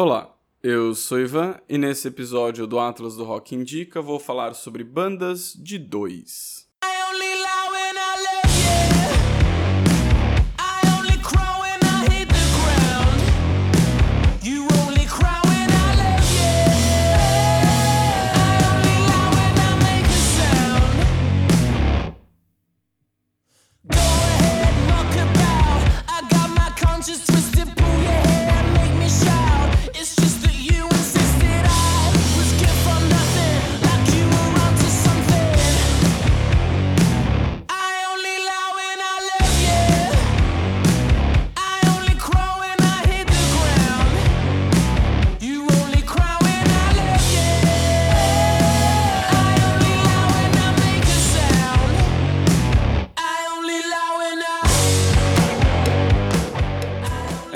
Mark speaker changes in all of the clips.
Speaker 1: Olá, eu sou Ivan e nesse episódio do Atlas do Rock Indica vou falar sobre bandas de dois.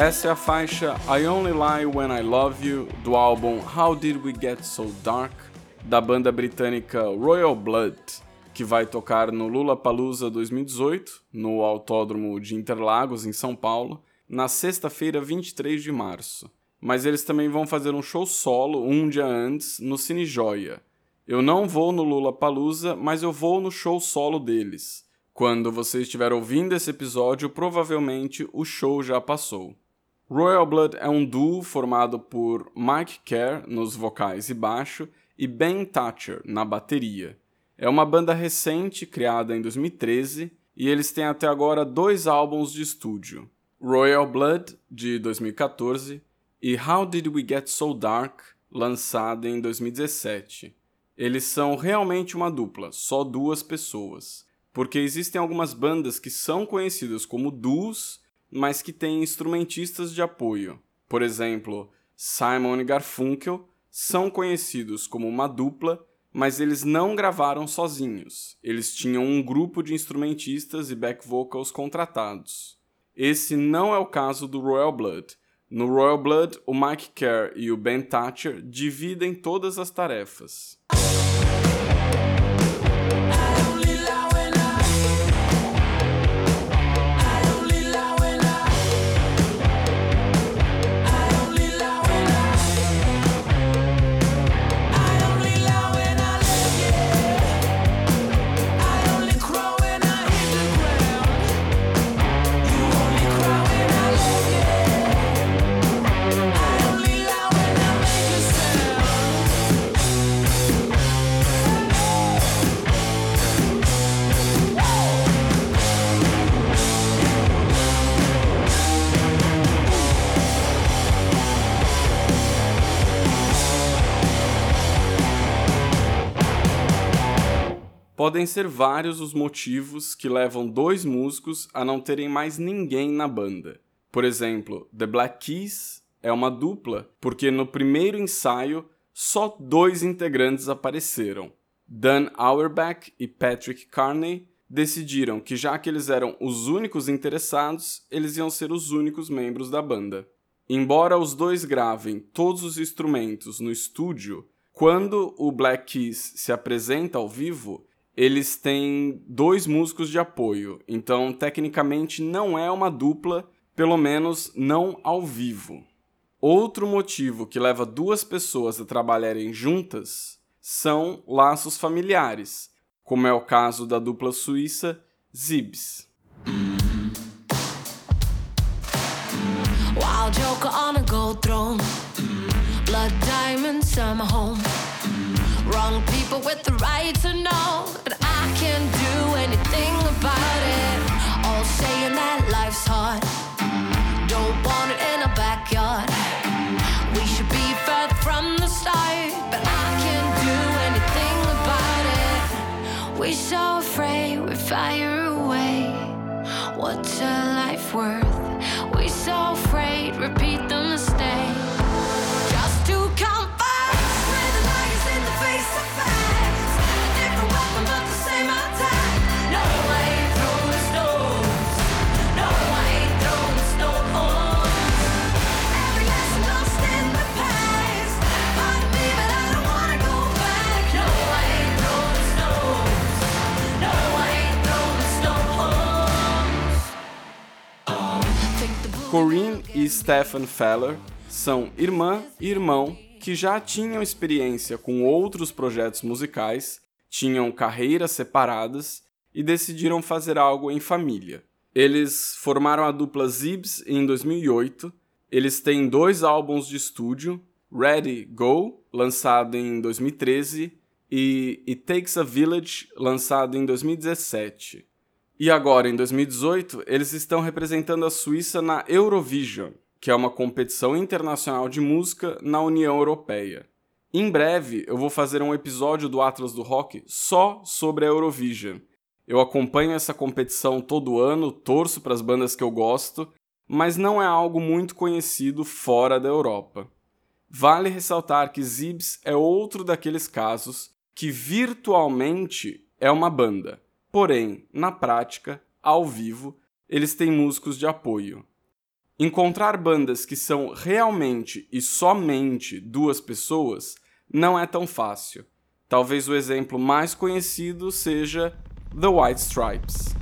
Speaker 1: Essa é a faixa I Only Lie When I Love You do álbum How Did We Get So Dark da banda britânica Royal Blood, que vai tocar no Lula Palusa 2018, no Autódromo de Interlagos, em São Paulo, na sexta-feira 23 de março. Mas eles também vão fazer um show solo um dia antes no Cine Joia. Eu não vou no Lula Palusa, mas eu vou no show solo deles. Quando você estiver ouvindo esse episódio, provavelmente o show já passou. Royal Blood é um duo formado por Mike Kerr nos vocais e baixo e Ben Thatcher na bateria. É uma banda recente, criada em 2013, e eles têm até agora dois álbuns de estúdio: Royal Blood, de 2014, e How Did We Get So Dark, lançado em 2017. Eles são realmente uma dupla, só duas pessoas, porque existem algumas bandas que são conhecidas como duos mas que tem instrumentistas de apoio. Por exemplo, Simon e Garfunkel são conhecidos como uma dupla, mas eles não gravaram sozinhos. Eles tinham um grupo de instrumentistas e back vocals contratados. Esse não é o caso do Royal Blood. No Royal Blood, o Mike Kerr e o Ben Thatcher dividem todas as tarefas. Podem ser vários os motivos que levam dois músicos a não terem mais ninguém na banda. Por exemplo, The Black Keys é uma dupla porque no primeiro ensaio só dois integrantes apareceram. Dan Auerbach e Patrick Carney decidiram que já que eles eram os únicos interessados, eles iam ser os únicos membros da banda. Embora os dois gravem todos os instrumentos no estúdio, quando o Black Keys se apresenta ao vivo, eles têm dois músicos de apoio, então tecnicamente não é uma dupla, pelo menos não ao vivo. Outro motivo que leva duas pessoas a trabalharem juntas são laços familiares, como é o caso da dupla suíça Zibs. Blood diamonds, home. Wrong people with the right to know, so afraid we fire Corinne e Stephen Feller são irmã e irmão que já tinham experiência com outros projetos musicais, tinham carreiras separadas e decidiram fazer algo em família. Eles formaram a dupla Zibs em 2008. Eles têm dois álbuns de estúdio, Ready Go, lançado em 2013, e It Takes a Village, lançado em 2017. E agora, em 2018, eles estão representando a Suíça na Eurovision, que é uma competição internacional de música na União Europeia. Em breve, eu vou fazer um episódio do Atlas do Rock só sobre a Eurovision. Eu acompanho essa competição todo ano, torço para as bandas que eu gosto, mas não é algo muito conhecido fora da Europa. Vale ressaltar que Zibs é outro daqueles casos que virtualmente é uma banda, porém, na prática, ao vivo, eles têm músicos de apoio. Encontrar bandas que são realmente e somente duas pessoas não é tão fácil. Talvez o exemplo mais conhecido seja The White Stripes.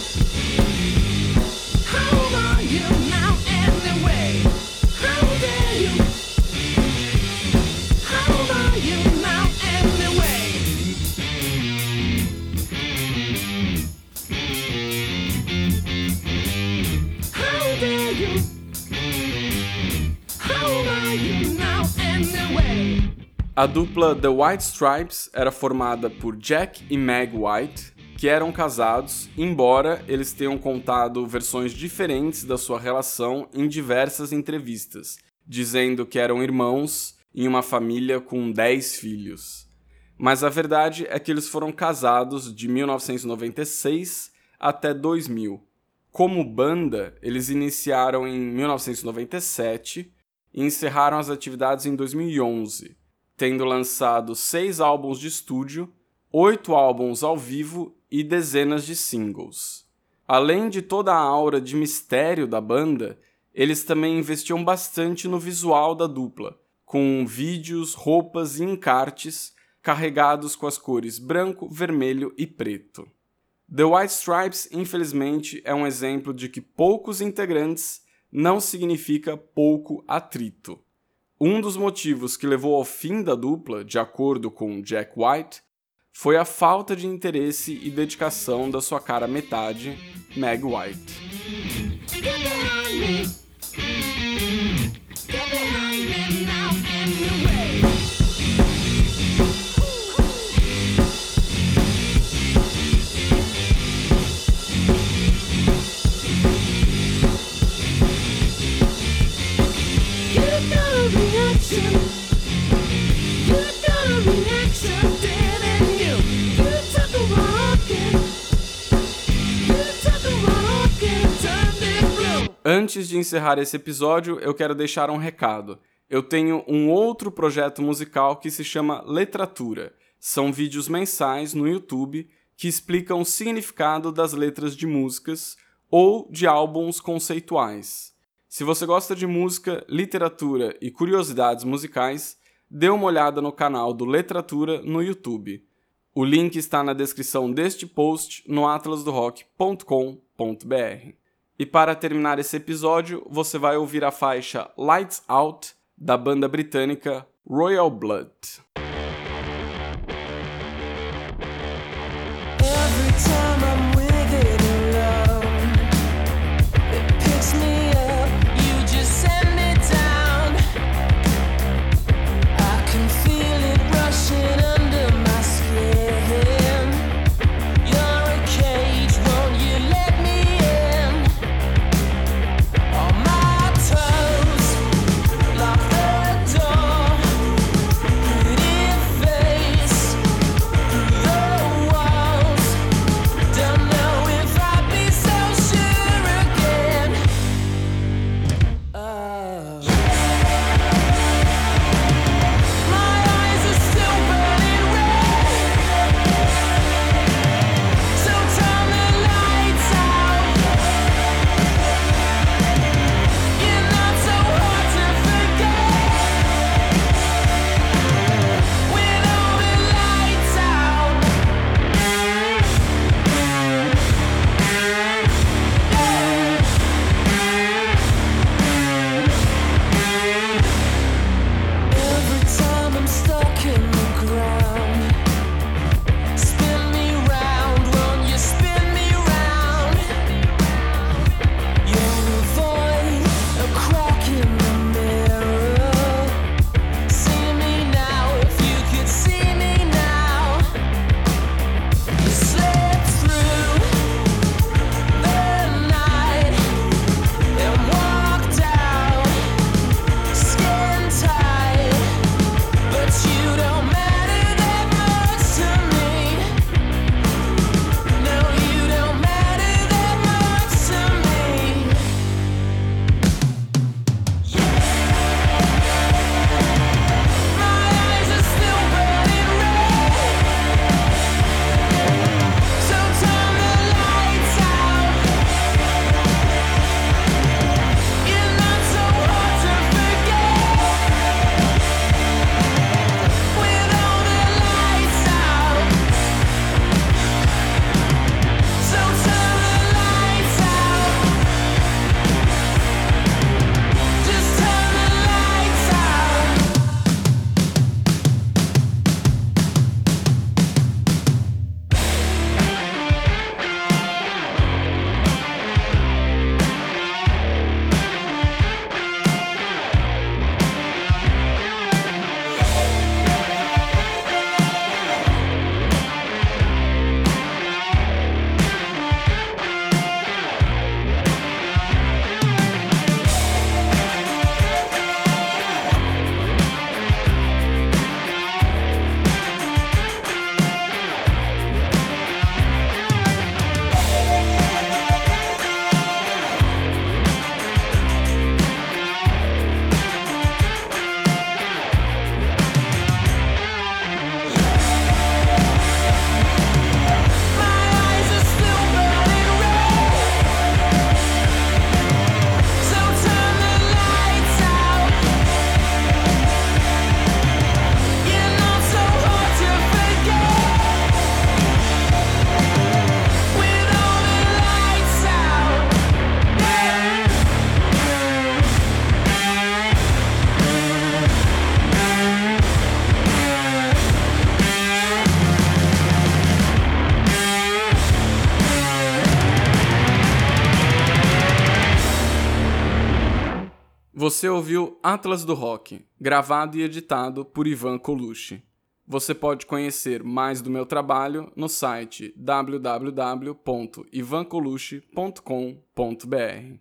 Speaker 1: A dupla The White Stripes era formada por Jack e Meg White, que eram casados, embora eles tenham contado versões diferentes da sua relação em diversas entrevistas, dizendo que eram irmãos em uma família com 10 filhos. Mas a verdade é que eles foram casados de 1996 até 2000. Como banda, eles iniciaram em 1997 e encerraram as atividades em 2011 tendo lançado seis álbuns de estúdio, oito álbuns ao vivo e dezenas de singles. Além de toda a aura de mistério da banda, eles também investiam bastante no visual da dupla, com vídeos, roupas e encartes carregados com as cores branco, vermelho e preto. The White Stripes, infelizmente, é um exemplo de que poucos integrantes não significa pouco atrito. Um dos motivos que levou ao fim da dupla, de acordo com Jack White, foi a falta de interesse e dedicação da sua cara metade, Meg White. Antes de encerrar esse episódio, eu quero deixar um recado. Eu tenho um outro projeto musical que se chama Letratura. São vídeos mensais no YouTube que explicam o significado das letras de músicas ou de álbuns conceituais. Se você gosta de música, literatura e curiosidades musicais, dê uma olhada no canal do Letratura no YouTube. O link está na descrição deste post no atlasdorock.com.br. E para terminar esse episódio, você vai ouvir a faixa Lights Out da banda britânica Royal Blood. Você ouviu Atlas do Rock, gravado e editado por Ivan Colucci. Você pode conhecer mais do meu trabalho no site www.ivancolucci.com.br.